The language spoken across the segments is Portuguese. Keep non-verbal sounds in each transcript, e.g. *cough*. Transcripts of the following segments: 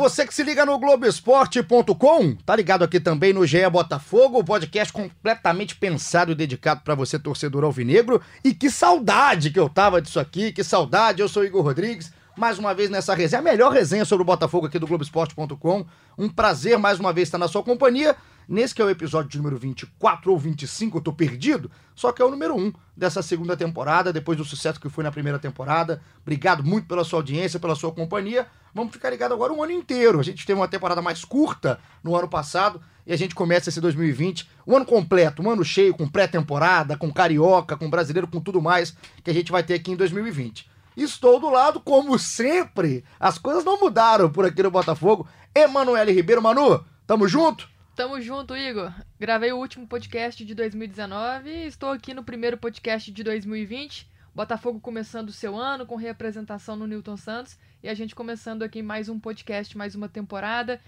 Você que se liga no Globoesporte.com, tá ligado aqui também no GE Botafogo, o podcast completamente pensado e dedicado para você, torcedor alvinegro. E que saudade que eu tava disso aqui, que saudade. Eu sou Igor Rodrigues, mais uma vez nessa resenha, a melhor resenha sobre o Botafogo aqui do Globoesporte.com. Um prazer mais uma vez estar na sua companhia. Nesse que é o episódio número 24 ou 25, eu tô perdido, só que é o número 1 dessa segunda temporada, depois do sucesso que foi na primeira temporada. Obrigado muito pela sua audiência, pela sua companhia. Vamos ficar ligado agora um ano inteiro. A gente teve uma temporada mais curta no ano passado e a gente começa esse 2020, um ano completo, um ano cheio, com pré-temporada, com carioca, com brasileiro, com tudo mais que a gente vai ter aqui em 2020. Estou do lado, como sempre. As coisas não mudaram por aqui no Botafogo. Emanuele Ribeiro, Manu, tamo junto? Tamo junto, Igor. Gravei o último podcast de 2019 e estou aqui no primeiro podcast de 2020. Botafogo começando o seu ano com representação no Newton Santos e a gente começando aqui mais um podcast, mais uma temporada.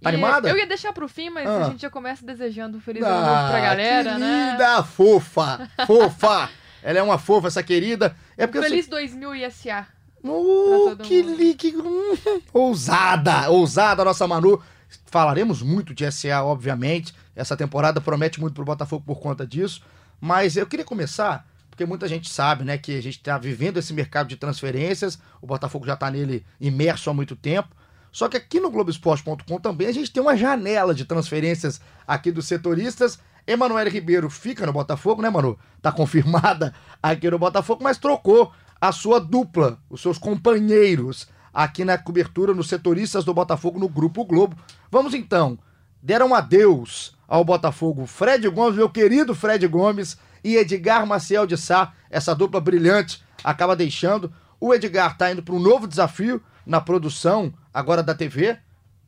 Tá animada? Eu ia deixar pro fim, mas Ah. a gente já começa desejando um feliz ano novo pra Ah, galera, que né? linda, fofa, fofa. *laughs* Ela é uma fofa, essa querida. É porque Feliz 2000 ISA. Oh, que, li, que hum, ousada, ousada a nossa Manu. Falaremos muito de SA, obviamente. Essa temporada promete muito pro Botafogo por conta disso. Mas eu queria começar, porque muita gente sabe, né, que a gente está vivendo esse mercado de transferências. O Botafogo já está nele imerso há muito tempo. Só que aqui no Globoesporte.com também a gente tem uma janela de transferências aqui dos setoristas. Emanuele Ribeiro fica no Botafogo, né, Manu? Tá confirmada *laughs* aqui no Botafogo, mas trocou a sua dupla, os seus companheiros aqui na cobertura nos setoristas do Botafogo no Grupo Globo. Vamos então, deram adeus ao Botafogo Fred Gomes, meu querido Fred Gomes, e Edgar Maciel de Sá, essa dupla brilhante, acaba deixando. O Edgar tá indo para um novo desafio na produção agora da TV.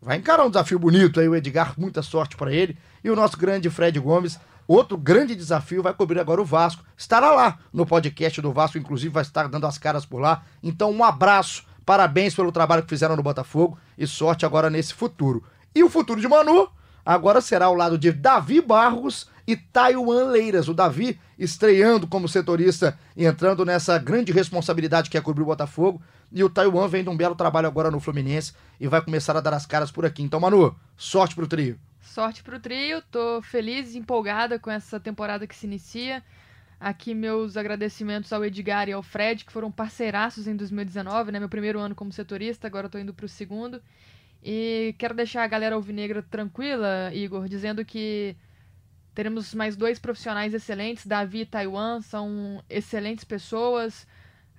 Vai encarar um desafio bonito aí, o Edgar, muita sorte para ele. E o nosso grande Fred Gomes, outro grande desafio, vai cobrir agora o Vasco. Estará lá no podcast do Vasco, inclusive vai estar dando as caras por lá. Então, um abraço, parabéns pelo trabalho que fizeram no Botafogo e sorte agora nesse futuro. E o futuro de Manu agora será ao lado de Davi Barros e Taiwan Leiras. O Davi estreando como setorista e entrando nessa grande responsabilidade que é cobrir o Botafogo. E o Taiwan vem de um belo trabalho agora no Fluminense e vai começar a dar as caras por aqui. Então, Manu, sorte pro trio. Sorte pro trio, tô feliz e empolgada com essa temporada que se inicia. Aqui meus agradecimentos ao Edgar e ao Fred, que foram parceiraços em 2019, né? Meu primeiro ano como setorista, agora tô indo pro segundo. E quero deixar a galera alvinegra tranquila, Igor, dizendo que teremos mais dois profissionais excelentes, Davi e Taiwan, são excelentes pessoas.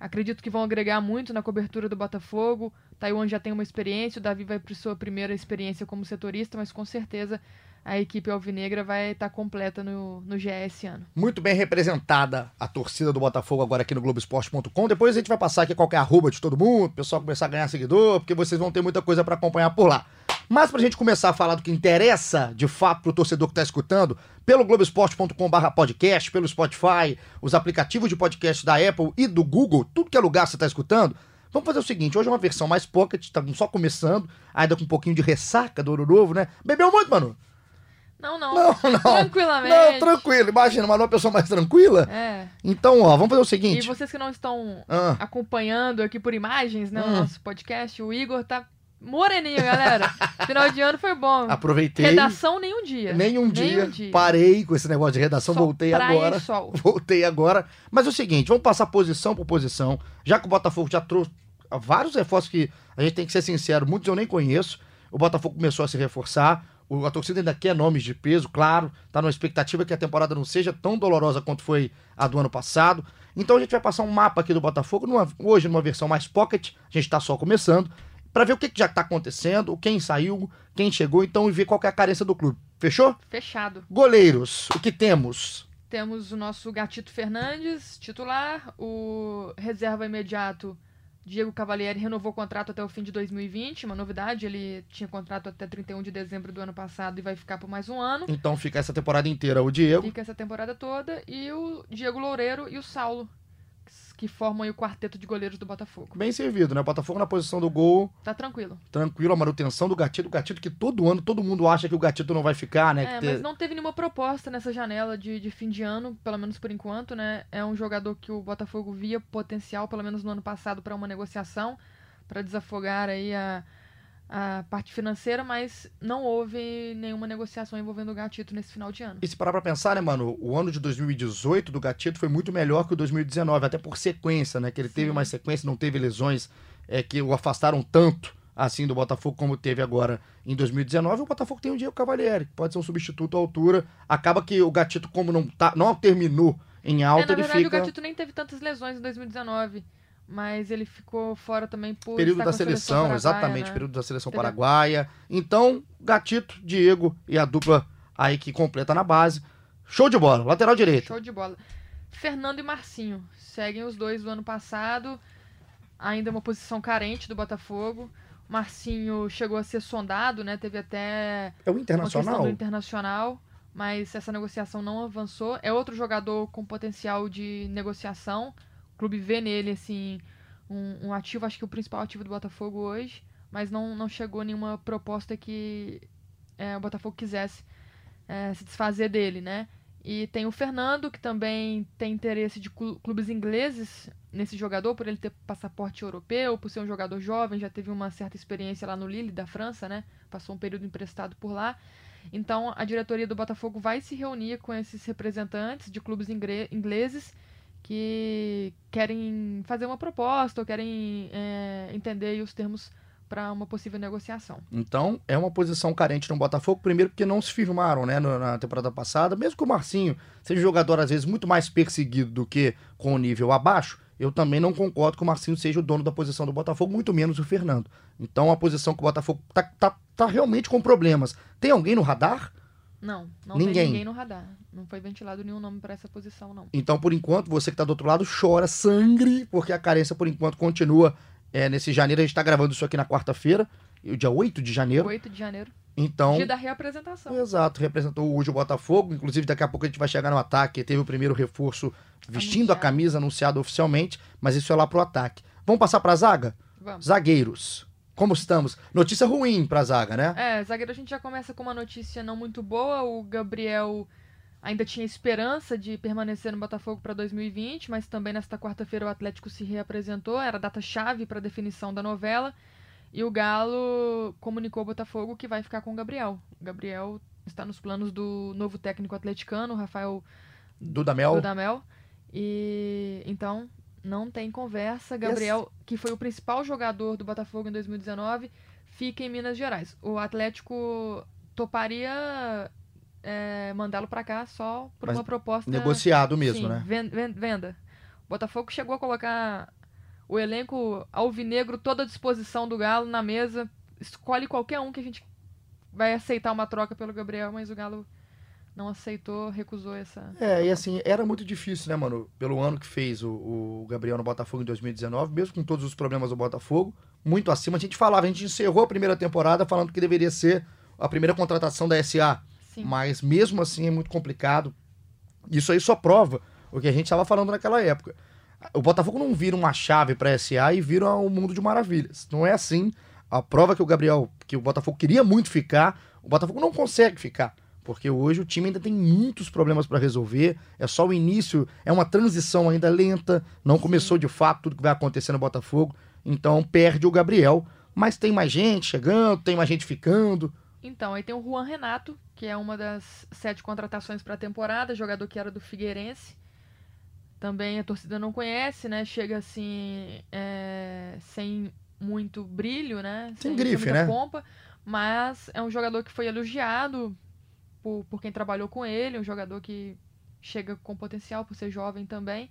Acredito que vão agregar muito na cobertura do Botafogo. Taiwan já tem uma experiência, o Davi vai para sua primeira experiência como setorista, mas com certeza a equipe alvinegra vai estar completa no, no esse ano. Muito bem representada a torcida do Botafogo agora aqui no Globoesporte.com. Depois a gente vai passar aqui qualquer arroba de todo mundo, o pessoal começar a ganhar seguidor, porque vocês vão ter muita coisa para acompanhar por lá. Mas pra gente começar a falar do que interessa de fato pro torcedor que tá escutando, pelo globesport.com.br podcast, pelo Spotify, os aplicativos de podcast da Apple e do Google, tudo que é lugar você tá escutando, vamos fazer o seguinte, hoje é uma versão mais pocket, tá só começando, ainda com um pouquinho de ressaca do ano novo, né? Bebeu muito, mano? Não, não. Não, não. Tranquilamente. Não, tranquilo. Imagina, mas uma pessoa mais tranquila. É. Então, ó, vamos fazer o E seguinte. vocês que não estão Ah. acompanhando aqui por imagens, né, o Hum. nosso podcast, o Igor tá moreninho, galera. *laughs* Final de ano foi bom. Aproveitei. Redação nenhum dia. Nenhum dia, Nenhum dia. Parei com esse negócio de redação, Só voltei e agora. sol. *laughs* Voltei agora. Mas é o seguinte, vamos passar posição por posição. Já que o Botafogo já trouxe vários reforços que a gente tem que ser sincero, muitos eu nem conheço. O Botafogo começou a se reforçar. O- A torcida ainda quer nomes de peso, claro. Tá numa expectativa que a temporada não seja tão dolorosa quanto foi a do ano passado. Então a gente vai passar um mapa aqui do Botafogo, numa- hoje numa versão mais pocket. A gente tá só começando. Pra ver o que, que já tá acontecendo, quem saiu, quem chegou, então e ver qual é a carência do clube. Fechou? Fechado. Goleiros, o que temos? Temos o nosso Gatito Fernandes, titular, o reserva imediato Diego Cavalieri renovou o contrato até o fim de 2020, uma novidade, ele tinha contrato até 31 de dezembro do ano passado e vai ficar por mais um ano. Então fica essa temporada inteira o Diego. Fica essa temporada toda e o Diego Loureiro e o Saulo, que formam aí o quarteto de goleiros do Botafogo. Bem servido, né? O Botafogo na posição do gol, Tá tranquilo. tranquilo, a manutenção do Gatito. O Gatito que todo ano todo mundo acha que o Gatito não vai ficar, né? É, mas não teve nenhuma proposta nessa janela de, de fim de ano, pelo menos por enquanto, né? É um jogador que o Botafogo via potencial, pelo menos no ano passado, para uma negociação, para desafogar aí a, a parte financeira, mas não houve nenhuma negociação envolvendo o Gatito nesse final de ano. E se parar pra pensar, né, mano? O ano de 2018 do Gatito foi muito melhor que o 2019, até por sequência, né? Que ele teve Sim. mais sequência, não teve lesões é, que o afastaram tanto assim do Botafogo como teve agora em 2019. O Botafogo tem o Diego Cavalieri, que pode ser um substituto à altura. Acaba que o Gatito, como não, tá, não terminou em É, alta, na ele verdade, fica. o Gatito nem teve tantas lesões em 2019, mas ele ficou fora também por Período da seleção, paraguaia, exatamente, né? período da seleção paraguaia. Então, Gatito, Diego e a dupla aí que completa na base. Show de bola, lateral direito. Show de bola. Fernando e Marcinho seguem os dois do ano passado. Ainda uma posição carente do Botafogo. Marcinho chegou a ser sondado, né? Teve até É o Internacional? do internacional, mas essa negociação não avançou. É outro jogador com potencial de negociação. Clube vê nele, assim, um, um ativo, acho que o principal ativo do Botafogo hoje, mas não, não chegou nenhuma proposta que é, o Botafogo quisesse é, se desfazer dele, né? E tem o Fernando, que também tem interesse de clu- clubes ingleses nesse jogador, por ele ter passaporte europeu, por ser um jogador jovem, já teve uma certa experiência lá no Lille, da França, né? Passou um período emprestado por lá. Então, a diretoria do Botafogo vai se reunir com esses representantes de clubes ingleses que querem fazer uma proposta ou querem é, entender os termos para uma possível negociação. Então, é uma posição carente no Botafogo, primeiro porque não se firmaram, né, na temporada passada, mesmo que o Marcinho seja jogador, às vezes, muito mais perseguido do que com o nível abaixo, eu também não concordo que o Marcinho seja o dono da posição do Botafogo, muito menos o Fernando. Então, a posição que o Botafogo tá, tá, tá realmente com problemas. Tem alguém no radar? Não, não Ninguém. tem ninguém no radar. Não foi ventilado nenhum nome para essa posição, não. Então, por enquanto, você que tá do outro lado chora sangue, porque a carência, por enquanto, continua é, nesse janeiro. A gente tá gravando isso aqui na quarta-feira, o dia 8 de janeiro. 8 de janeiro, Então, dia da reapresentação. Exato, representou hoje o Botafogo. Inclusive, daqui a pouco a gente vai chegar no ataque. Teve o primeiro reforço vestindo a Anunciado. camisa, anunciado oficialmente, mas isso é lá pro ataque. Vamos passar pra zaga? Vamos. Zagueiros. Como estamos? Notícia ruim pra zaga, né? É, zagueiro a gente já começa com uma notícia não muito boa. O Gabriel ainda tinha esperança de permanecer no Botafogo para 2020, mas também nesta quarta-feira o Atlético se reapresentou. Era a data-chave para definição da novela. E o Galo comunicou ao Botafogo que vai ficar com o Gabriel. O Gabriel está nos planos do novo técnico atleticano, o Rafael Dudamel. Dudamel. E então não tem conversa. Gabriel, que foi o principal jogador do Botafogo em 2019, fica em Minas Gerais. O Atlético toparia é, mandá-lo pra cá só por Mas uma proposta Negociado mesmo, Sim, né? ven- ven- Venda. O Botafogo chegou a colocar o elenco alvinegro toda à disposição do Galo na mesa. Escolhe qualquer um que a gente vai aceitar uma troca pelo Gabriel, mas o Galo não aceitou, recusou essa. É, e assim, era muito difícil, né, mano? Pelo ano que fez o, o Gabriel no Botafogo em 2019, mesmo com todos os problemas do Botafogo, muito acima. A gente falava, a gente encerrou a primeira temporada falando que deveria ser a primeira contratação da SA. Sim. Mas mesmo assim é muito complicado. Isso aí só prova o que a gente estava falando naquela época. O Botafogo não vira uma chave para SA e vira um mundo de maravilhas. Não é assim. A prova que o Gabriel, que o Botafogo queria muito ficar, o Botafogo não consegue ficar. Porque hoje o time ainda tem muitos problemas para resolver. É só o início, é uma transição ainda lenta. Não começou de fato tudo que vai acontecer no Botafogo. Então perde o Gabriel. Mas tem mais gente chegando, tem mais gente ficando. Então, aí tem o Juan Renato, que é uma das sete contratações para a temporada, jogador que era do Figueirense. Também a torcida não conhece, né? Chega assim, é, sem muito brilho, né? Sem grife, muita né? pompa, mas é um jogador que foi elogiado por, por quem trabalhou com ele, um jogador que chega com potencial por ser jovem também.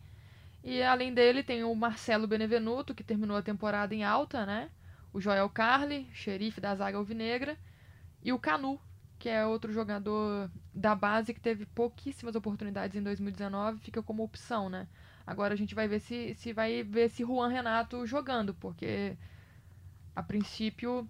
E além dele tem o Marcelo Benevenuto, que terminou a temporada em alta, né? O Joel Carli, xerife da zaga alvinegra. E o Canu, que é outro jogador da base que teve pouquíssimas oportunidades em 2019, fica como opção, né? Agora a gente vai ver se, se vai ver esse Juan Renato jogando, porque a princípio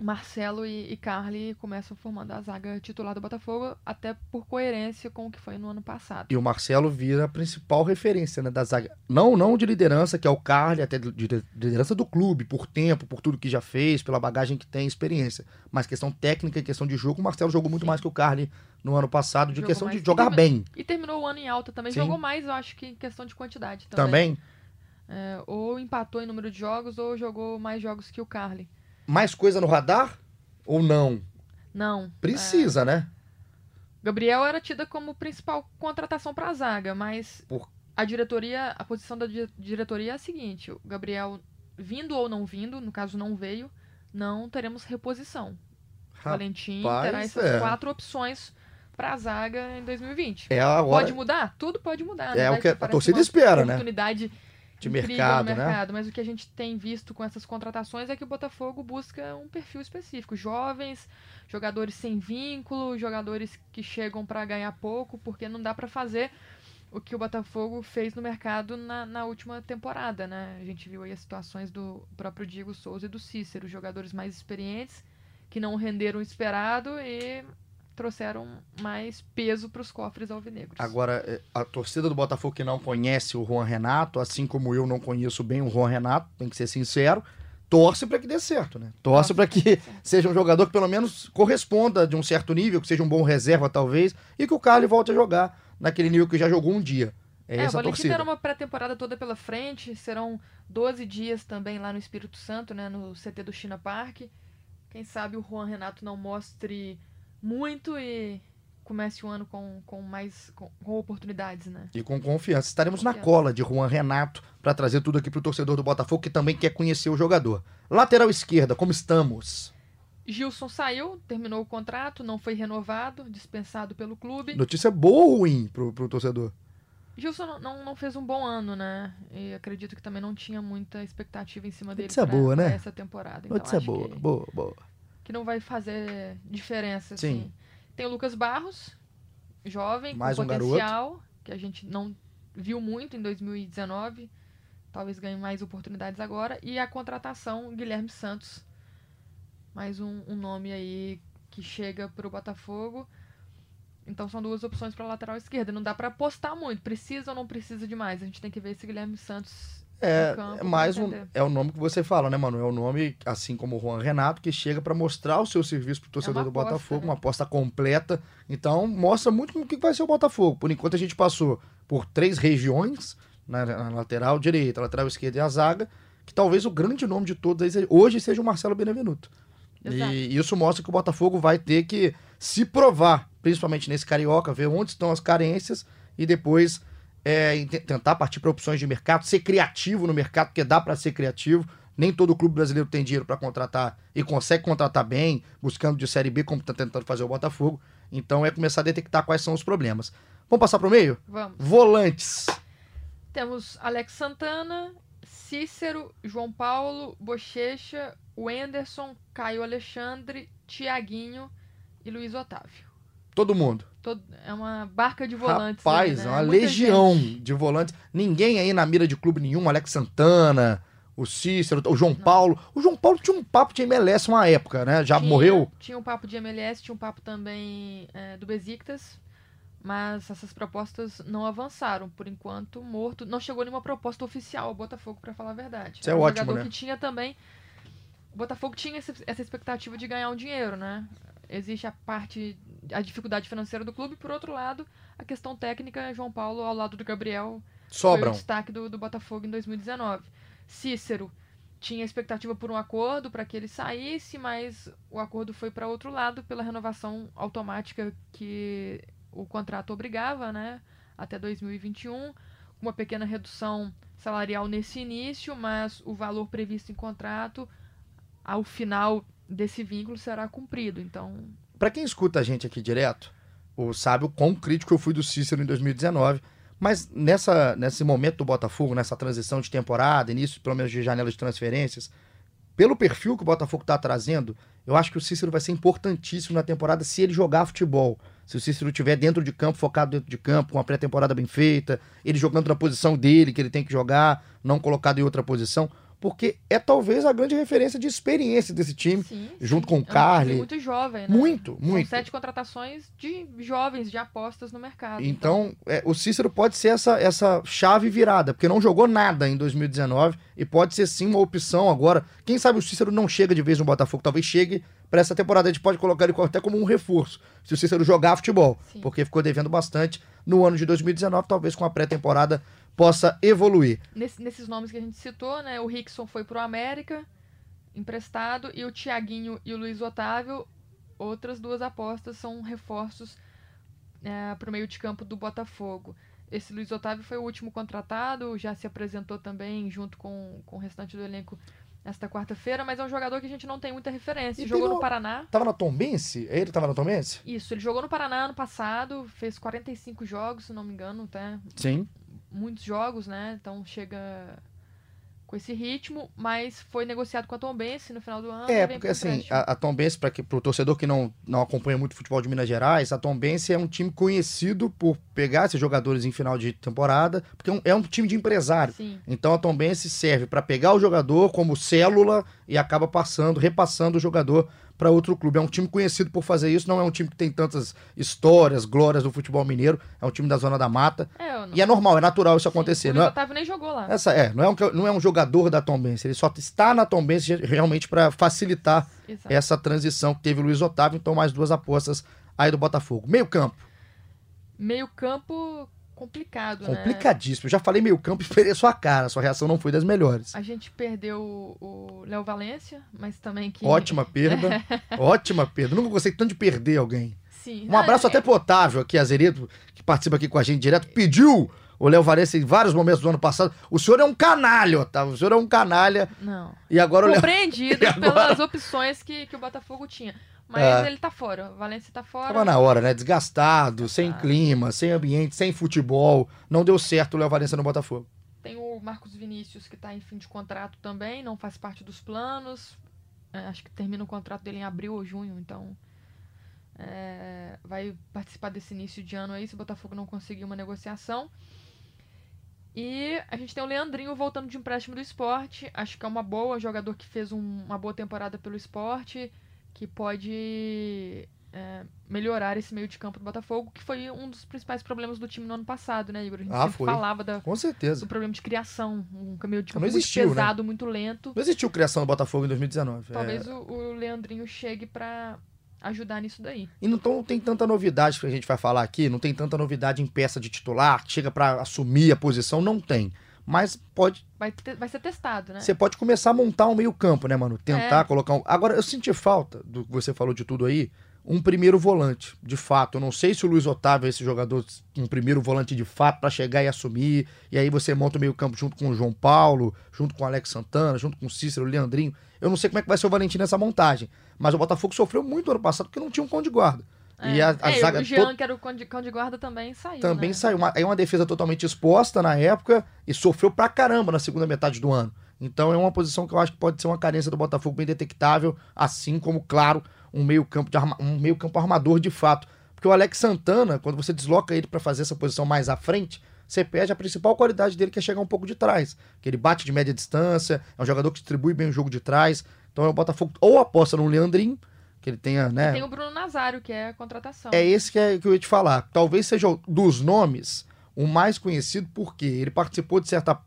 Marcelo e, e Carly começam formando a zaga titular do Botafogo, até por coerência com o que foi no ano passado. E o Marcelo vira a principal referência né, da zaga. Não, não de liderança, que é o Carly, até de, de liderança do clube, por tempo, por tudo que já fez, pela bagagem que tem, experiência. Mas questão técnica e questão de jogo, o Marcelo jogou muito Sim. mais que o Carly no ano passado, de jogou questão de jogar bem. E terminou o ano em alta também. Sim. Jogou mais, eu acho que em questão de quantidade também. Também? É, ou empatou em número de jogos, ou jogou mais jogos que o Carly mais coisa no radar ou não? Não. Precisa, é... né? Gabriel era tida como principal contratação para a zaga, mas Por... a diretoria, a posição da diretoria é a seguinte: o Gabriel vindo ou não vindo, no caso não veio, não teremos reposição. Rapaz, Valentim terá essas é. quatro opções para a zaga em 2020. É agora... Pode mudar? Tudo pode mudar. É né? o que a torcida espera, né? Oportunidade de mercado, né? mercado, mas o que a gente tem visto com essas contratações é que o Botafogo busca um perfil específico, jovens, jogadores sem vínculo, jogadores que chegam para ganhar pouco, porque não dá para fazer o que o Botafogo fez no mercado na, na, última temporada, né? A gente viu aí as situações do próprio Diego Souza e do Cícero, jogadores mais experientes que não renderam o esperado e trouxeram mais peso para os cofres alvinegros. Agora, é, a torcida do Botafogo que não conhece o Juan Renato, assim como eu não conheço bem o Juan Renato, tem que ser sincero, torce para que dê certo, né? Torce para que seja um jogador que pelo menos corresponda de um certo nível, que seja um bom reserva talvez, e que o Carlos volte a jogar naquele nível que já jogou um dia. É, é essa o Valentim terá uma pré-temporada toda pela frente, serão 12 dias também lá no Espírito Santo, né, no CT do China Park. Quem sabe o Juan Renato não mostre muito e comece o ano com, com mais com, com oportunidades, né? E com confiança. Estaremos confiança. na cola de Juan Renato para trazer tudo aqui para o torcedor do Botafogo que também quer conhecer o jogador. Lateral esquerda, como estamos? Gilson saiu, terminou o contrato, não foi renovado, dispensado pelo clube. Notícia boa ou ruim pro, pro torcedor? Gilson não, não, não, fez um bom ano, né? E acredito que também não tinha muita expectativa em cima dele Notícia boa, né? essa temporada. Então, Notícia boa, que... boa, boa que não vai fazer diferença, Sim. assim. Tem o Lucas Barros, jovem, Mais com um potencial, garoto. que a gente não viu muito em 2019. Talvez ganhe mais oportunidades agora. E a contratação, Guilherme Santos. Mais um, um nome aí que chega para o Botafogo. Então são duas opções para lateral esquerda. Não dá para apostar muito. Precisa ou não precisa demais. A gente tem que ver se Guilherme Santos é, é mais um. É o nome que você fala, né, mano? É o nome, assim como o Juan Renato, que chega para mostrar o seu serviço pro torcedor é do aposta, Botafogo, né? uma aposta completa. Então, mostra muito como que vai ser o Botafogo. Por enquanto, a gente passou por três regiões, na, na lateral direita, lateral esquerda e a zaga, que talvez o grande nome de todos hoje seja o Marcelo Benevenuto. Exato. E isso mostra que o Botafogo vai ter que se provar, principalmente nesse Carioca, ver onde estão as carências e depois é, tentar partir para opções de mercado, ser criativo no mercado, porque dá para ser criativo. Nem todo clube brasileiro tem dinheiro para contratar e consegue contratar bem, buscando de Série B, como está tentando fazer o Botafogo. Então é começar a detectar quais são os problemas. Vamos passar para o meio? Vamos. Volantes. Temos Alex Santana, Cícero, João Paulo, Bochecha, Wenderson, Caio Alexandre, Tiaguinho e Luiz Otávio. Todo mundo. Todo, é uma barca de volantes. Rapaz, né? uma Muita legião gente. de volantes. Ninguém aí na mira de clube nenhum. Alex Santana, o Cícero, o João Não. Paulo. O João Paulo tinha um papo de MLS uma época, né? Já tinha, morreu? Tinha um papo de MLS, tinha um papo também é, do Besiktas. Mas essas propostas não avançaram. Por enquanto, morto. Não chegou nenhuma proposta oficial ao Botafogo, para falar a verdade. Isso é, é um ótimo, jogador né? que tinha também. O Botafogo tinha essa expectativa de ganhar um dinheiro, né? Existe a parte a dificuldade financeira do clube, por outro lado, a questão técnica, João Paulo ao lado do Gabriel Sobram. foi o destaque do, do Botafogo em 2019. Cícero tinha expectativa por um acordo para que ele saísse, mas o acordo foi para outro lado pela renovação automática que o contrato obrigava, né, até 2021, uma pequena redução salarial nesse início, mas o valor previsto em contrato ao final desse vínculo será cumprido. Então, para quem escuta a gente aqui direto, o sabe o quão crítico eu fui do Cícero em 2019. Mas nessa, nesse momento do Botafogo, nessa transição de temporada, início pelo menos de janela de transferências, pelo perfil que o Botafogo está trazendo, eu acho que o Cícero vai ser importantíssimo na temporada se ele jogar futebol. Se o Cícero estiver dentro de campo, focado dentro de campo, com a pré-temporada bem feita, ele jogando na posição dele, que ele tem que jogar, não colocado em outra posição, porque é talvez a grande referência de experiência desse time, Sim, junto sim. com o É Carly. muito jovem, né? Muito, São muito. sete contratações de jovens, de apostas no mercado. Então, é, o Cícero pode ser essa, essa chave virada, porque não jogou nada em 2019 e pode ser sim uma opção agora. Quem sabe o Cícero não chega de vez no Botafogo, talvez chegue para essa temporada. A gente pode colocar ele até como um reforço, se o Cícero jogar futebol, Sim. porque ficou devendo bastante no ano de 2019, talvez com a pré-temporada possa evoluir. Nesse- nesses nomes que a gente citou, né? O Rickson foi pro América, emprestado, e o Thiaguinho e o Luiz Otávio, outras duas apostas, são reforços é, pro meio de campo do Botafogo. Esse Luiz Otávio foi o último contratado, já se apresentou também junto com, com o restante do elenco esta quarta-feira, mas é um jogador que a gente não tem muita referência. E Jogou no um- Paraná. Tava na Tombense? Ele tava na Tombense? Isso, ele jogou no Paraná ano passado, fez 45 jogos, se não me engano, até Sim. Muitos jogos, né? Então chega com esse ritmo, mas foi negociado com a Tombense no final do ano. É, porque assim, a, a Tombense, para o torcedor que não, não acompanha muito futebol de Minas Gerais, a Tombense é um time conhecido por pegar esses jogadores em final de temporada, porque é um, é um time de empresário. Sim, Então a Tombense serve para pegar o jogador como célula e acaba passando, repassando o jogador para outro clube. É um time conhecido por fazer isso, não é um time que tem tantas histórias, glórias do futebol mineiro, é um time da zona da mata. é, não... E é normal, é natural isso sim, acontecer. O Não Luiz é, Otávio nem jogou lá. essa é, não é um, não é um jogador da Tombense, ele só está na Tombense realmente para facilitar Exato. essa transição que teve o Luiz Otávio, então mais duas apostas aí do Botafogo. Meio campo, Meio campo complicado, né? complicadíssimo. Eu já falei meio campo e sua cara, sua reação não foi das melhores. A gente perdeu o Léo Valência, mas também que... Ótima perda, *laughs* ótima perda. Nunca gostei tanto de perder alguém. Sim. Um abraço Ah, até pro Otávio aqui, Azeredo, que participa aqui com a gente direto, pediu o Léo Valência em vários momentos do ano passado. O senhor é um canalha, Otávio, o senhor é um canalha. Não. E agora o Léo... Compreendido *laughs* agora? pelas opções que, que o Botafogo tinha. Mas É. ele tá fora. O Valência tá fora. Tava na hora, né? Desgastado, sem clima, sem ambiente, sem futebol. Não deu certo o Léo Valência no Botafogo. Tem o Marcos Vinícius que tá em fim de contrato também, não faz parte dos planos. É, acho que termina o contrato dele em abril ou junho, então é, vai participar desse início de ano aí se o Botafogo não conseguir uma negociação. E a gente tem o Leandrinho voltando de empréstimo do esporte. Acho que é uma boa, jogador que fez um- uma boa temporada pelo esporte, que pode é, melhorar esse meio de campo do Botafogo, que foi um dos principais problemas do time no ano passado, né, Igor? A gente Ah, falava da, Com certeza. do problema de criação, um caminho de campo Não existiu, muito né? pesado, muito lento. Não existiu criação do Botafogo em 2019. Talvez É, o, o Leandrinho chegue pra ajudar nisso daí. E não, não tem tanta novidade que a gente vai falar aqui, não tem tanta novidade em peça de titular, que chega pra assumir a posição, não tem. Mas pode, Vai, vai ser testado, né? você pode começar a montar um meio-campo, né, mano? Tentar É. colocar um. Agora, eu senti falta do que você falou de tudo aí, um primeiro volante, de fato. Eu não sei se o Luiz Otávio é esse jogador, um primeiro volante de fato pra chegar e assumir. E aí você monta o meio-campo junto com o João Paulo, junto com o Alex Santana, junto com o Cícero, o Leandrinho. Eu não sei como é que vai ser o Valentim nessa montagem. Mas o Botafogo sofreu muito ano passado porque não tinha um cão de guarda. E a, a É, zaga o Jean, to- que era o cão de, cão de guarda, também saiu. também né? saiu. Uma, é uma defesa totalmente exposta na época e sofreu pra caramba na segunda metade do ano. Então é uma posição que eu acho que pode ser uma carência do Botafogo bem detectável, assim como, claro, um meio-campo arma- um meio-campo armador de fato. Porque o Alex Santana, quando você desloca ele pra fazer essa posição mais à frente, você perde a principal qualidade dele, que é chegar um pouco de trás. Que ele bate de média distância, é um jogador que distribui bem o jogo de trás. Então é o Botafogo ou aposta no Leandrinho, que ele tenha, né? Tem o Bruno Nazário, que é a contratação. É esse que, é, que eu ia te falar. Talvez seja dos nomes o mais conhecido porque ele participou de certa,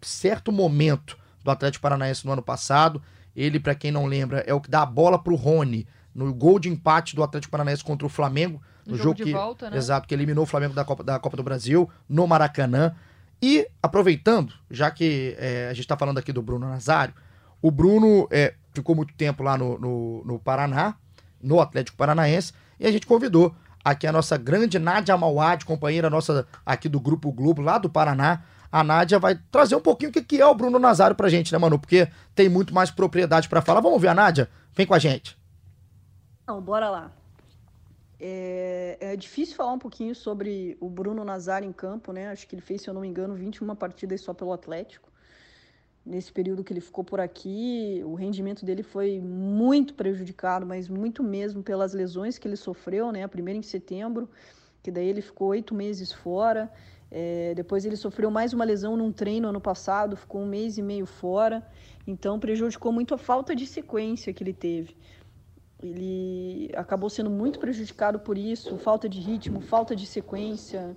certo momento do Atlético Paranaense no ano passado. Ele, pra quem não lembra, é o que dá a bola pro Rony no gol de empate do Atlético Paranaense contra o Flamengo. no No jogo, jogo de que, volta, né? Exato, que eliminou o Flamengo da Copa, da Copa do Brasil no Maracanã. E aproveitando, já que é, a gente está falando aqui do Bruno Nazário, o Bruno é, ficou muito tempo lá no, no, no Paraná, no Atlético Paranaense, e a gente convidou aqui a nossa grande Nádia Mauad, companheira nossa aqui do Grupo Globo, lá do Paraná. A Nádia vai trazer um pouquinho o que é o Bruno Nazário pra gente, né, Manu? Porque tem muito mais propriedade para falar. Vamos ver a Nádia? Vem com a gente. Não, bora lá. É, é difícil falar um pouquinho sobre o Bruno Nazário em campo, né? Acho que ele fez, se eu não me engano, 21 partidas só pelo Atlético. Nesse período que ele ficou por aqui. O rendimento dele foi muito prejudicado, mas muito mesmo pelas lesões que ele sofreu, né? A primeira em setembro, que daí ele ficou oito meses fora. É, depois ele sofreu mais uma lesão num treino ano passado, ficou um mês e meio fora. Então prejudicou muito a falta de sequência que ele teve. Ele acabou sendo muito prejudicado por isso, falta de ritmo, falta de sequência.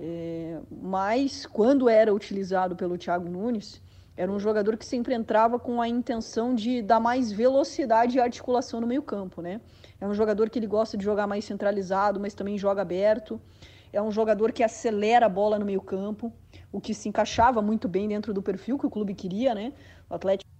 É, mas quando era utilizado pelo Thiago Nunes, era um jogador que sempre entrava com a intenção de dar mais velocidade e articulação no meio-campo, né? É um jogador que ele gosta de jogar mais centralizado, mas também joga aberto. É um jogador que acelera a bola no meio-campo, o que se encaixava muito bem dentro do perfil que o clube queria, né? O Atlético.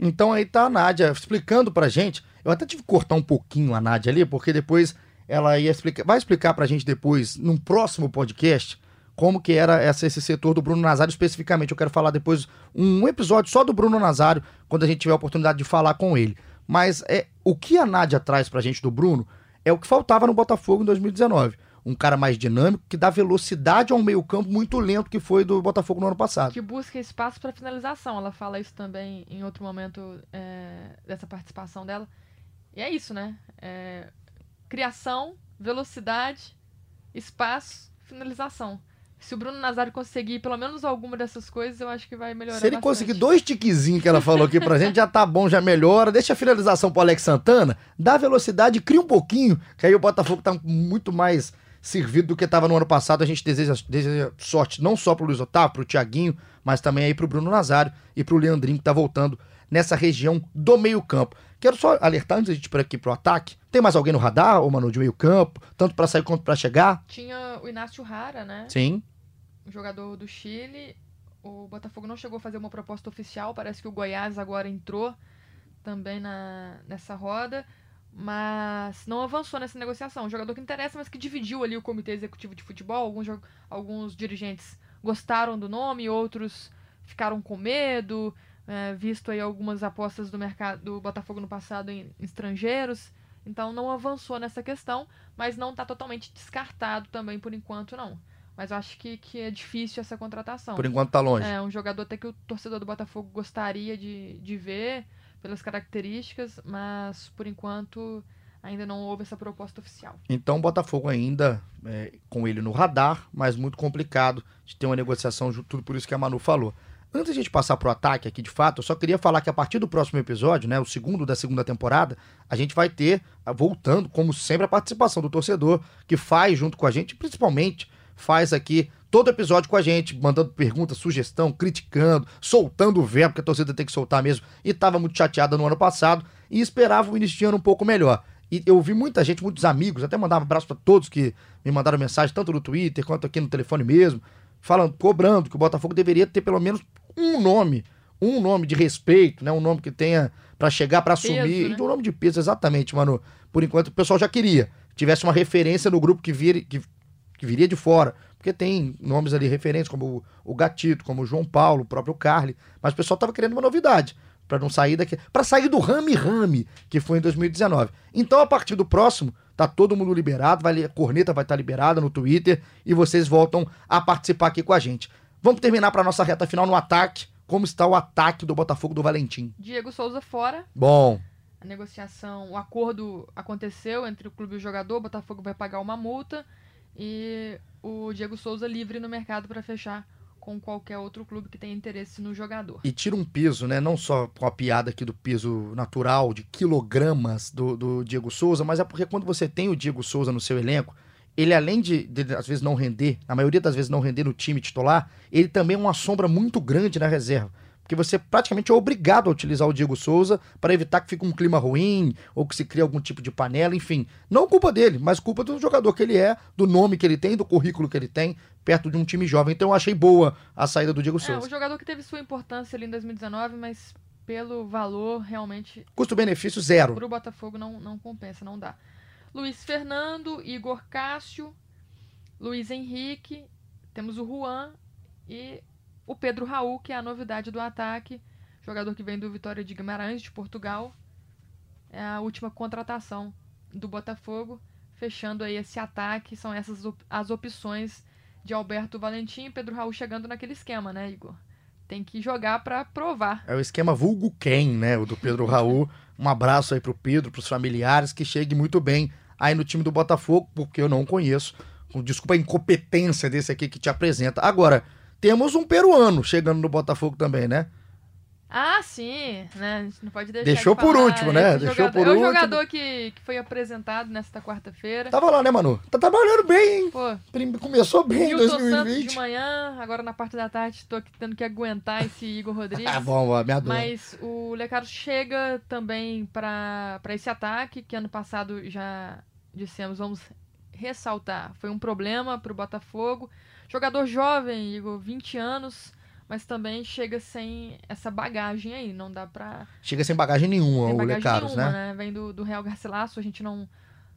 Então aí tá a Nádia explicando pra gente. Eu até tive que cortar um pouquinho a Nádia ali, porque depois ela ia explicar, vai explicar pra gente depois, num próximo podcast, como que era essa, esse setor do Bruno Nazário especificamente. Eu quero falar depois um episódio só do Bruno Nazário, quando a gente tiver a oportunidade de falar com ele. Mas é o que a Nádia traz pra gente do Bruno é o que faltava no Botafogo em 2019 um cara mais dinâmico, que dá velocidade a um meio-campo muito lento que foi do Botafogo no ano passado. Que busca espaço para finalização. Ela fala isso também em outro momento é, dessa participação dela. E é isso, né? É, criação, velocidade, espaço, finalização. Se o Bruno Nazário conseguir pelo menos alguma dessas coisas, eu acho que vai melhorar. Se ele bastante. conseguir dois tiquezinhos que ela falou aqui pra gente, já tá bom, já melhora. Deixa a finalização pro Alex Santana, dá velocidade, cria um pouquinho, que aí o Botafogo tá muito mais servido do que estava no ano passado. A gente deseja, deseja sorte não só para o Luiz Otávio, para o Thiaguinho, mas também aí para o Bruno Nazário e para o Leandrinho que está voltando nessa região do meio-campo. Quero só alertar antes de a gente ir aqui para o ataque. Tem mais alguém no radar, ou Manu, de meio-campo, tanto para sair quanto para chegar? Tinha o Inácio Rara, né? Sim. jogador do Chile. O Botafogo não chegou a fazer uma proposta oficial. Parece que o Goiás agora entrou também na, nessa roda mas não avançou nessa negociação. Um jogador que interessa, mas que dividiu ali o comitê executivo de futebol. Alguns, alguns dirigentes gostaram do nome, outros ficaram com medo, é, visto aí algumas apostas do mercado do Botafogo no passado em, estrangeiros. Então não avançou nessa questão, mas não está totalmente descartado também por enquanto não. Mas eu acho que, que é difícil essa contratação. Por enquanto tá longe. É um jogador até que o torcedor do Botafogo gostaria de, de ver pelas características, mas por enquanto ainda não houve essa proposta oficial. Então, o Botafogo ainda é, com ele no radar, mas muito complicado de ter uma negociação, tudo por isso que a Manu falou. Antes de a gente passar pro ataque aqui de fato, eu só queria falar que a partir do próximo episódio, né, o segundo da segunda temporada, a gente vai ter, voltando, como sempre, a participação do torcedor, que faz junto com a gente, principalmente faz aqui todo episódio com a gente, mandando pergunta, sugestão, criticando, soltando o verbo, que a torcida tem que soltar mesmo, e estava muito chateada no ano passado e esperava o início de ano um pouco melhor. E eu vi muita gente, muitos amigos, até mandava um abraço para todos que me mandaram mensagem, tanto no Twitter quanto aqui no telefone mesmo, falando, cobrando que o Botafogo deveria ter pelo menos um nome, um nome de respeito, né? Um nome que tenha para chegar para assumir, né? um nome de peso exatamente, mano. Por enquanto o pessoal já queria, tivesse uma referência no grupo que, vir, que, que viria de fora, porque tem nomes ali referentes, como o Gatito, como o João Paulo, o próprio Carly, mas o pessoal tava querendo uma novidade, para não sair daqui, para sair do rame rame que foi em 2019. Então a partir do próximo, tá todo mundo liberado, vai a corneta vai estar tá liberada no Twitter e vocês voltam a participar aqui com a gente. Vamos terminar para nossa reta final no ataque. Como está o ataque do Botafogo do Valentim? Diego Souza fora. Bom. A negociação, o acordo aconteceu entre o clube e o jogador, o Botafogo vai pagar uma multa e o Diego Souza livre no mercado para fechar com qualquer outro clube que tenha interesse no jogador. E tira um peso, né? Não só com a piada aqui do peso natural de quilogramas do, do Diego Souza, mas é porque quando você tem o Diego Souza no seu elenco, ele além de, de, às vezes não render, na maioria das vezes não render no time titular, ele também é uma sombra muito grande na reserva porque você praticamente é obrigado a utilizar o Diego Souza para evitar que fique um clima ruim ou que se crie algum tipo de panela, enfim. Não culpa dele, mas culpa do jogador que ele é, do nome que ele tem, do currículo que ele tem, perto de um time jovem. Então eu achei boa a saída do Diego Souza. É, um jogador que teve sua importância ali em 2019, mas pelo valor realmente. Custo-benefício zero. Para o Botafogo não, não compensa, não dá. Luiz Fernando, Igor Cássio, Luiz Henrique, temos o Juan e o Pedro Raul, que é a novidade do ataque, jogador que vem do Vitória de Guimarães, de Portugal. É a última contratação do Botafogo, fechando aí esse ataque. São essas op as opções de Alberto Valentim e Pedro Raul chegando naquele esquema, né, Igor? tem que jogar para provar. É o esquema vulgo Ken, né? O do Pedro Raul. Um abraço aí pro Pedro, pros familiares, que chegue muito bem aí no time do Botafogo, porque eu não conheço. Desculpa a incompetência desse aqui que te apresenta. Agora, temos um peruano chegando no Botafogo também, né? Ah, sim, né? A gente não pode deixar Deixou de por último, né? Esse Deixou jogador- por é o último. jogador que, que foi apresentado nesta quarta-feira. Tava lá, né, Manu? Tá trabalhando bem, hein? Pô, Começou bem em Milton Santos de 2020. manhã, agora na parte da tarde tô aqui tendo que aguentar esse *laughs* Igor Rodrigues. Ah, bom, me adoro. Mas o Lecaro chega também para esse ataque, que ano passado já dissemos, vamos ressaltar, foi um problema para o Botafogo. Jogador jovem, Igor, 20 anos, mas também chega sem essa bagagem aí, não dá pra Chega sem bagagem nenhuma tem o Lecaros, nenhuma, né? né? Vem do, do Real Garcilaso, a gente não,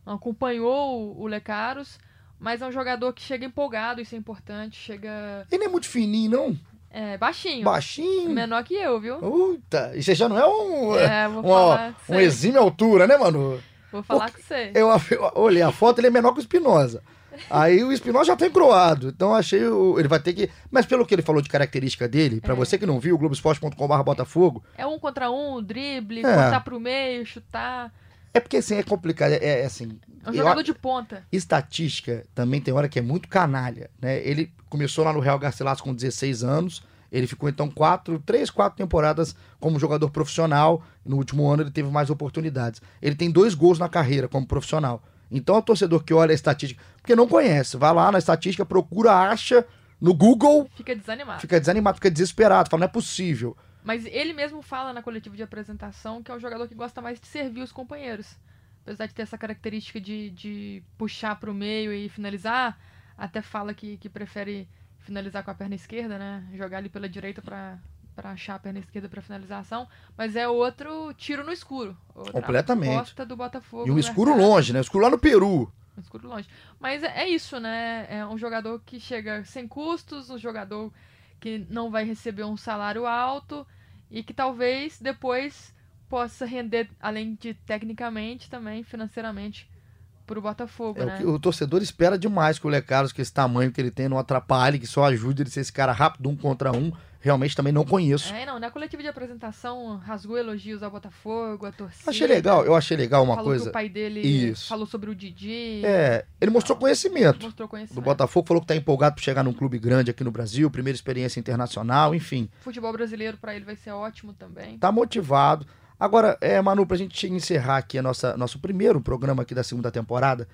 não acompanhou o, o Lecaros, mas é um jogador que chega empolgado, isso é importante, chega Ele não é muito fininho, não? é, baixinho, Baixinho. menor que eu, viu? Puta, e você já não é um, É, vou uma, falar um exímio altura, né, mano? Vou falar com você. Eu, eu olhei a foto, ele é menor que o Espinosa. Aí o Espinosa já tá encroado. Então achei. O, ele vai ter que. Mas pelo que ele falou de característica dele, pra É. você que não viu, globoesporte.com.br Botafogo, É um contra um, drible, É. cortar pro meio, chutar. é porque assim, é complicado. É, é assim. É um eu- jogador de ponta. estatística também tem hora que é muito canalha, né? Ele começou lá no Real Garcilaso com 16 anos, ele ficou então quatro, três, quatro temporadas como jogador profissional. No último ano ele teve mais oportunidades. Ele tem dois gols na carreira como profissional. Então o torcedor que olha a estatística, porque não conhece, vai lá na estatística, procura, acha no Google, Fica desanimado. fica desanimado, fica desesperado, fala, não é possível. Mas ele mesmo fala na coletiva de apresentação que é um jogador que gosta mais de servir os companheiros. Apesar de ter essa característica de, de puxar pro meio e finalizar, até fala que, que prefere finalizar com a perna esquerda, né? Jogar ali pela direita pra para achar a perna esquerda pra finalização. Mas é outro tiro no escuro. Completamente. do Botafogo. E um escuro mercado. longe, né? Escuro lá no Peru. Um escuro longe. Mas é, é isso, né? É um jogador que chega sem custos, um jogador que não vai receber um salário alto e que talvez depois possa render, além de tecnicamente, também financeiramente pro Botafogo, É, né? o, o torcedor espera demais que o Lecaros, que esse tamanho que ele tem, não atrapalhe, que só ajude ele a ser esse cara rápido, um contra um. Realmente também não conheço. É, não, na coletiva de apresentação rasgou elogios ao Botafogo, a torcida. Achei legal, eu achei legal uma falou que coisa. o pai dele Isso. falou sobre o Didi. É, ele mostrou conhecimento. Mostrou Do conhecimento. Botafogo falou que tá empolgado por chegar num clube grande aqui no Brasil, primeira experiência internacional, enfim, Futebol brasileiro pra ele vai ser ótimo também. tá motivado. Agora, é, Manu, pra gente encerrar aqui a nossa, nosso primeiro programa aqui da segunda temporada,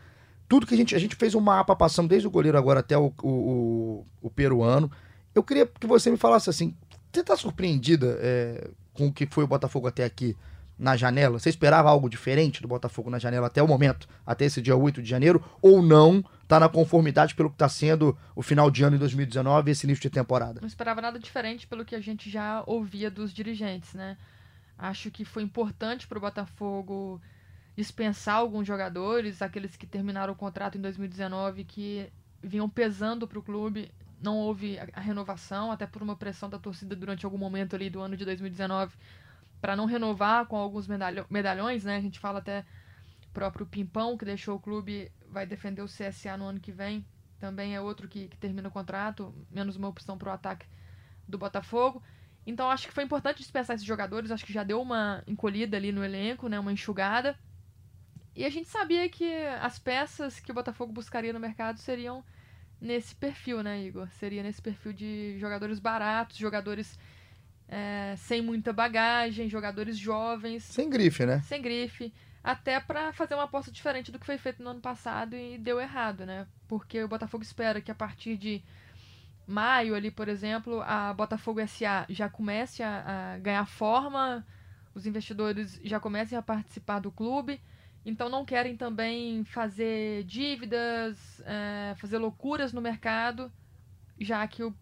tudo que a gente. A gente fez um mapa, passamos desde o goleiro agora até o, o, o- o peruano. Eu queria que você me falasse assim: você tá surpreendida é, com o que foi o Botafogo até aqui na janela? Você esperava algo diferente do Botafogo na janela até o momento, até esse dia 8 de janeiro? Ou não? Tá na conformidade pelo que tá sendo o final de ano em 2019 e esse início de temporada? Não esperava nada diferente pelo que a gente já ouvia dos dirigentes, né? Acho que foi importante para o Botafogo dispensar alguns jogadores, aqueles que terminaram o contrato em 2019 que vinham pesando para o clube. Não houve a- renovação, até por uma pressão da torcida durante algum momento ali do ano de 2019 para não renovar com alguns medalho- medalhões, né? A gente fala até próprio Pimpão, que deixou o clube, vai defender o CSA no ano que vem. Também é outro que, que termina o contrato, menos uma opção para o ataque do Botafogo. Então acho que foi importante dispensar esses jogadores, acho que já deu uma encolhida ali no elenco, né, uma enxugada. E a gente sabia que as peças que o Botafogo buscaria no mercado seriam nesse perfil, né, Igor? Seria nesse perfil de jogadores baratos, jogadores é, sem muita bagagem, jogadores jovens, Sem grife, né? sem grife, até para fazer uma aposta diferente do que foi feito no ano passado e deu errado, né? Porque o Botafogo espera que a partir de maio ali, por exemplo, a Botafogo SA já comece a, a ganhar forma, os investidores já comecem a participar do clube, então não querem também fazer dívidas, é, fazer loucuras no mercado, já que o,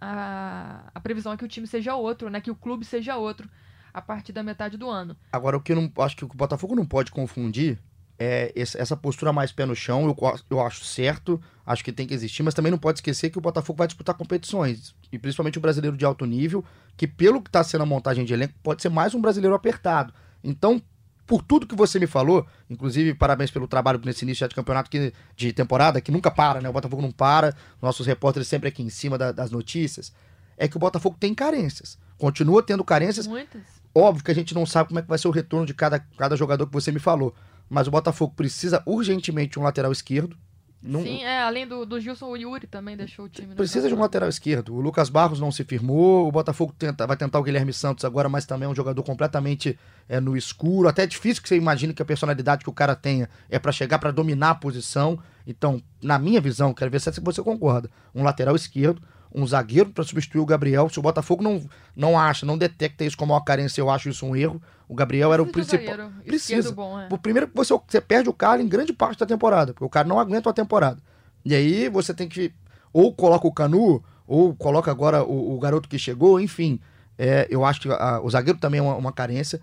a, a previsão é que o time seja outro, né? Que o clube seja outro a partir da metade do ano. Agora, o que eu não, acho que o Botafogo não pode confundir é essa postura mais pé no chão. Eu, eu acho certo, acho que tem que existir, mas também não pode esquecer que o Botafogo vai disputar competições, e principalmente o brasileiro de alto nível, que pelo que está sendo a montagem de elenco, pode ser mais um brasileiro apertado. Então, por tudo que você me falou, inclusive parabéns pelo trabalho nesse início de campeonato, que, de temporada, que nunca para, né? O Botafogo não para, nossos repórteres sempre aqui em cima da- das notícias. é que o Botafogo tem carências. Continua tendo carências. Muitas. Óbvio que a gente não sabe como é que vai ser o retorno de cada, cada jogador que você me falou. Mas o Botafogo precisa urgentemente um lateral esquerdo. Não- Sim, é, além do, do Gilson, o Yuri também deixou o time. no Precisa de um lateral esquerdo. O Lucas Barros não se firmou. O Botafogo tenta, vai tentar o Guilherme Santos agora, mas também é um jogador completamente é, no escuro. Até é difícil que você imagine que a personalidade que o cara tenha é pra chegar pra dominar a posição. Então, na minha visão, quero ver se você concorda. Um lateral esquerdo, um zagueiro pra substituir o Gabriel. Se o Botafogo não, não acha, não detecta isso como uma carência, eu acho isso um erro. O Gabriel era o principal. Precisa. bom, é. Primeiro que você, você perde o cara em grande parte da temporada, porque o cara não aguenta uma temporada. E aí você tem que ou coloca o Canu, ou coloca agora o, o garoto que chegou, enfim. É, eu acho que a- o zagueiro também é uma, uma carência.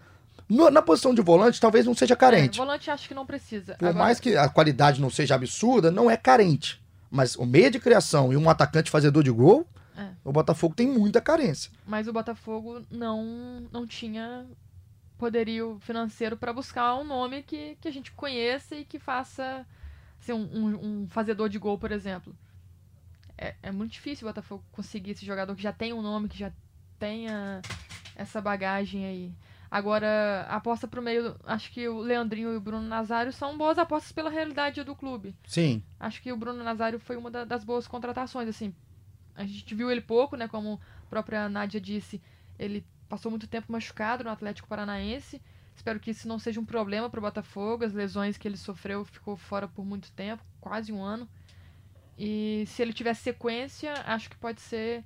No- na posição de volante, talvez não seja carente. É, volante acho que não precisa. Por Agora, mais que a qualidade não seja absurda, não é carente. Mas o meia de criação e um atacante fazedor de gol, É. o Botafogo tem muita carência. Mas o Botafogo não, não tinha poderio financeiro para buscar um nome que, que a gente conheça e que faça assim, um, um- um fazedor de gol, por exemplo. É, é muito difícil o Botafogo conseguir esse jogador que já tem um nome, que já tenha essa bagagem aí. Agora, aposta pro meio, acho que o Leandrinho e o Bruno Nazário são boas apostas pela realidade do clube. Sim. Acho que o Bruno Nazário foi uma da- das boas contratações, assim. A gente viu ele pouco, né? Como a própria Nádia disse, ele passou muito tempo machucado no Atlético Paranaense. Espero que isso não seja um problema para o Botafogo. As lesões que ele sofreu ficou fora por muito tempo, quase um ano. E se ele tiver sequência, acho que pode ser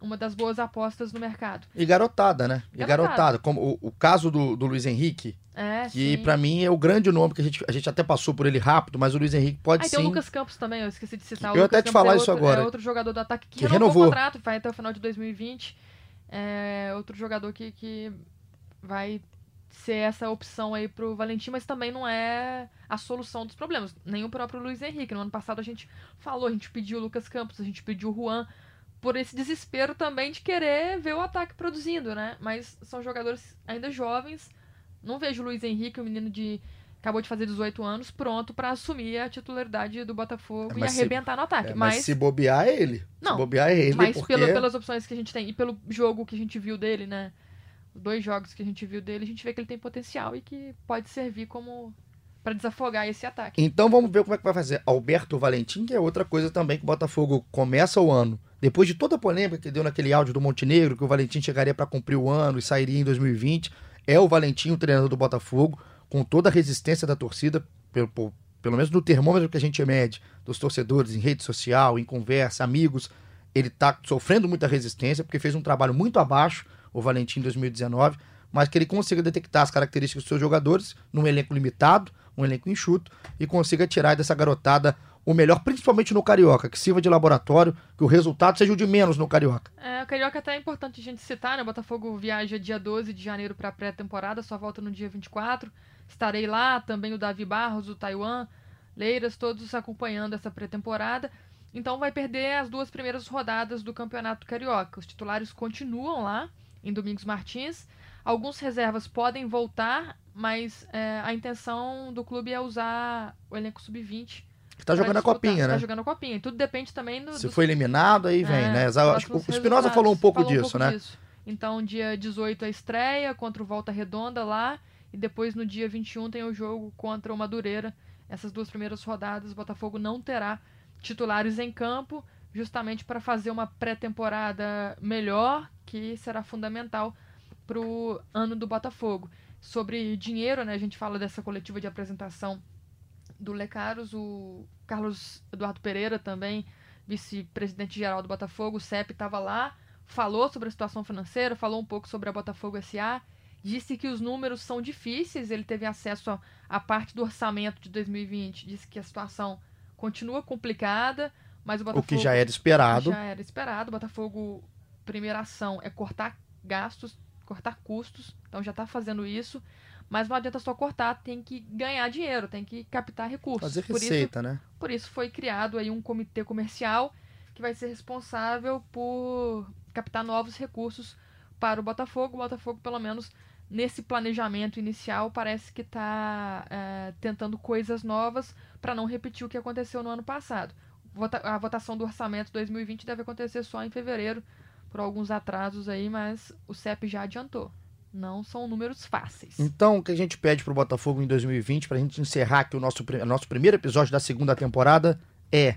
uma das boas apostas no mercado. E garotada, né? E Garotada. garotada. Como o, o caso do, do Luiz Henrique, É, que pra mim é o grande nome que a gente, a gente até passou por ele rápido, mas o Luiz Henrique pode Ah, sim. tem o Lucas Campos também, eu esqueci de citar. Eu o ia Lucas até te Campos falar é isso outro, agora. É outro jogador do ataque que, Que renovou, renovou. o contrato, vai até o final de 2020. É outro jogador que, que vai ser essa opção aí pro Valentim, mas também não é a solução dos problemas. Nem o próprio Luiz Henrique. No ano passado a gente falou, a gente pediu o Lucas Campos, a gente pediu o Juan, por esse desespero também de querer ver o ataque produzindo, né? Mas são jogadores ainda jovens. Não vejo o Luiz Henrique, o menino de acabou de fazer 18 anos, pronto pra assumir a titularidade do Botafogo É, e mas se- arrebentar no ataque. É, mas, mas se bobear é ele. Não, se bobear é ele, mas porque pelo- pelas opções que a gente tem e pelo jogo que a gente viu dele, né? Os dois jogos que a gente viu dele, a gente vê que ele tem potencial e que pode servir como pra desafogar esse ataque. Então vamos ver como é que vai fazer. Alberto Valentim, que é outra coisa também que o Botafogo começa o ano. Depois de toda a polêmica que deu naquele áudio do Montenegro, que o Valentim chegaria para cumprir o ano e sairia em 2020, é o Valentim o treinador do Botafogo, com toda a resistência da torcida, pelo, pelo, menos no termômetro que a gente mede, dos torcedores em rede social, em conversa, amigos. Ele tá sofrendo muita resistência, porque fez um trabalho muito abaixo, o Valentim em 2019, mas que ele consiga detectar as características dos seus jogadores num elenco limitado, um elenco enxuto, e consiga tirar dessa garotada o melhor, principalmente no Carioca, que sirva de laboratório, que o resultado seja o de menos no Carioca. É, o Carioca até é importante a gente citar, né? O Botafogo viaja dia 12 de janeiro pra pré-temporada, só volta no dia 24. Estarei lá, também o Davi Barros, o Taiwan, Leiras, todos acompanhando essa pré-temporada. Então vai perder as duas primeiras rodadas do Campeonato Carioca. Os titulares continuam lá, em Domingos Martins. Alguns reservas podem voltar, mas é, a intenção do clube é usar o elenco sub-20. Que tá jogando a disputar. copinha, Tá né? jogando a copinha. E tudo depende também do, Se dos foi eliminado, aí vem, é, né? Acho que o Espinosa falou um pouco Falou disso, né? disso. Então, dia 18 a estreia contra o Volta Redonda lá. E depois, no dia 21, tem o jogo contra o Madureira. Essas duas primeiras rodadas, o Botafogo não terá titulares em campo, justamente para fazer uma pré-temporada melhor, que será fundamental para o ano do Botafogo. Sobre dinheiro, né? A gente fala dessa coletiva de apresentação do Lecaros, o Carlos Eduardo Pereira também, vice-presidente geral do Botafogo, o CEP estava lá, falou sobre a situação financeira, falou um pouco sobre a Botafogo SA, disse que os números são difíceis, ele teve acesso à parte do orçamento de 2020, disse que a situação continua complicada, mas o O Botafogo que já era esperado. já era esperado. O Botafogo, primeira ação é cortar gastos, cortar custos, então já está fazendo isso. Mas não adianta só cortar, tem que ganhar dinheiro, tem que captar recursos. Fazer Por isso, receita, né? por isso foi criado aí um comitê comercial que vai ser responsável por captar novos recursos para o Botafogo. O Botafogo, pelo menos nesse planejamento inicial, parece que está tentando coisas novas para não repetir o que aconteceu no ano passado. Vota- a votação do orçamento 2020 deve acontecer só em fevereiro, por alguns atrasos aí, mas o CEP já adiantou. Não são números fáceis. Então, o que a gente pede pro Botafogo em 2020, pra gente encerrar aqui o nosso, nosso primeiro episódio da segunda temporada, é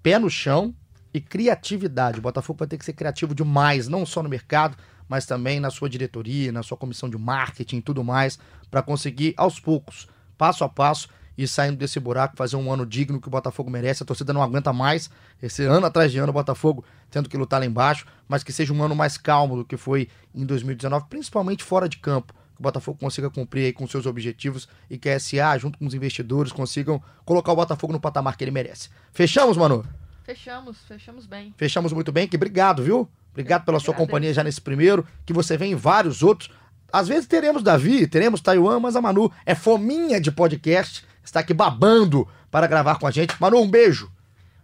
pé no chão e criatividade. O Botafogo vai ter que ser criativo demais, não só no mercado, mas também na sua diretoria, na sua comissão de marketing e tudo mais, para conseguir aos poucos, passo a passo, e saindo desse buraco, fazer um ano digno que o Botafogo merece. A torcida não aguenta mais esse ano atrás de ano o Botafogo tendo que lutar lá embaixo, mas que seja um ano mais calmo do que foi em 2019, principalmente fora de campo. Que o Botafogo consiga cumprir aí com seus objetivos e que a SA, junto com os investidores, consigam colocar o Botafogo no patamar que ele merece. Fechamos, Manu? Fechamos, fechamos bem. Fechamos muito bem, que obrigado, viu? Obrigado pela sua companhia já nesse primeiro, que você vem em vários outros. Às vezes teremos Davi, teremos Taiwan, mas a Manu é fominha de podcast, está aqui babando para gravar com a gente. Manu, um beijo.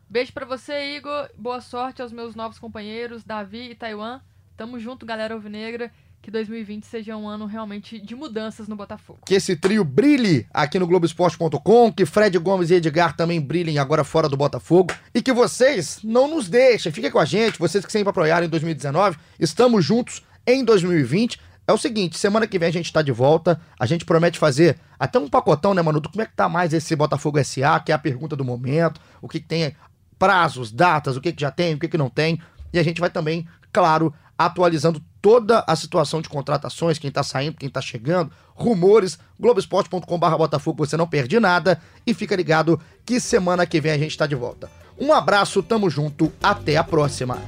Beijo pra você, Igor. Boa sorte aos meus novos companheiros, Davi e Taiwan. Tamo junto, galera alvinegra. Que 2020 seja um ano realmente de mudanças no Botafogo. Que esse trio brilhe aqui no Globoesporte.com, que Fred Gomes e Edgar também brilhem agora fora do Botafogo e que vocês não nos deixem, fiquem com a gente, vocês que sempre apoiaram em 2019, estamos juntos em 2020. É o seguinte, semana que vem a gente tá de volta, a gente promete fazer até um pacotão, né, mano, do como é que tá mais esse Botafogo SA, que é a pergunta do momento, o que, que tem prazos, datas, o que, que já tem, o que, que não tem, e a gente vai também, claro, atualizando toda a situação de contratações, quem tá saindo, quem tá chegando, rumores, globesport.com.br Botafogo, você não perde nada e fica ligado que semana que vem a gente tá de volta. Um abraço, tamo junto, até a próxima.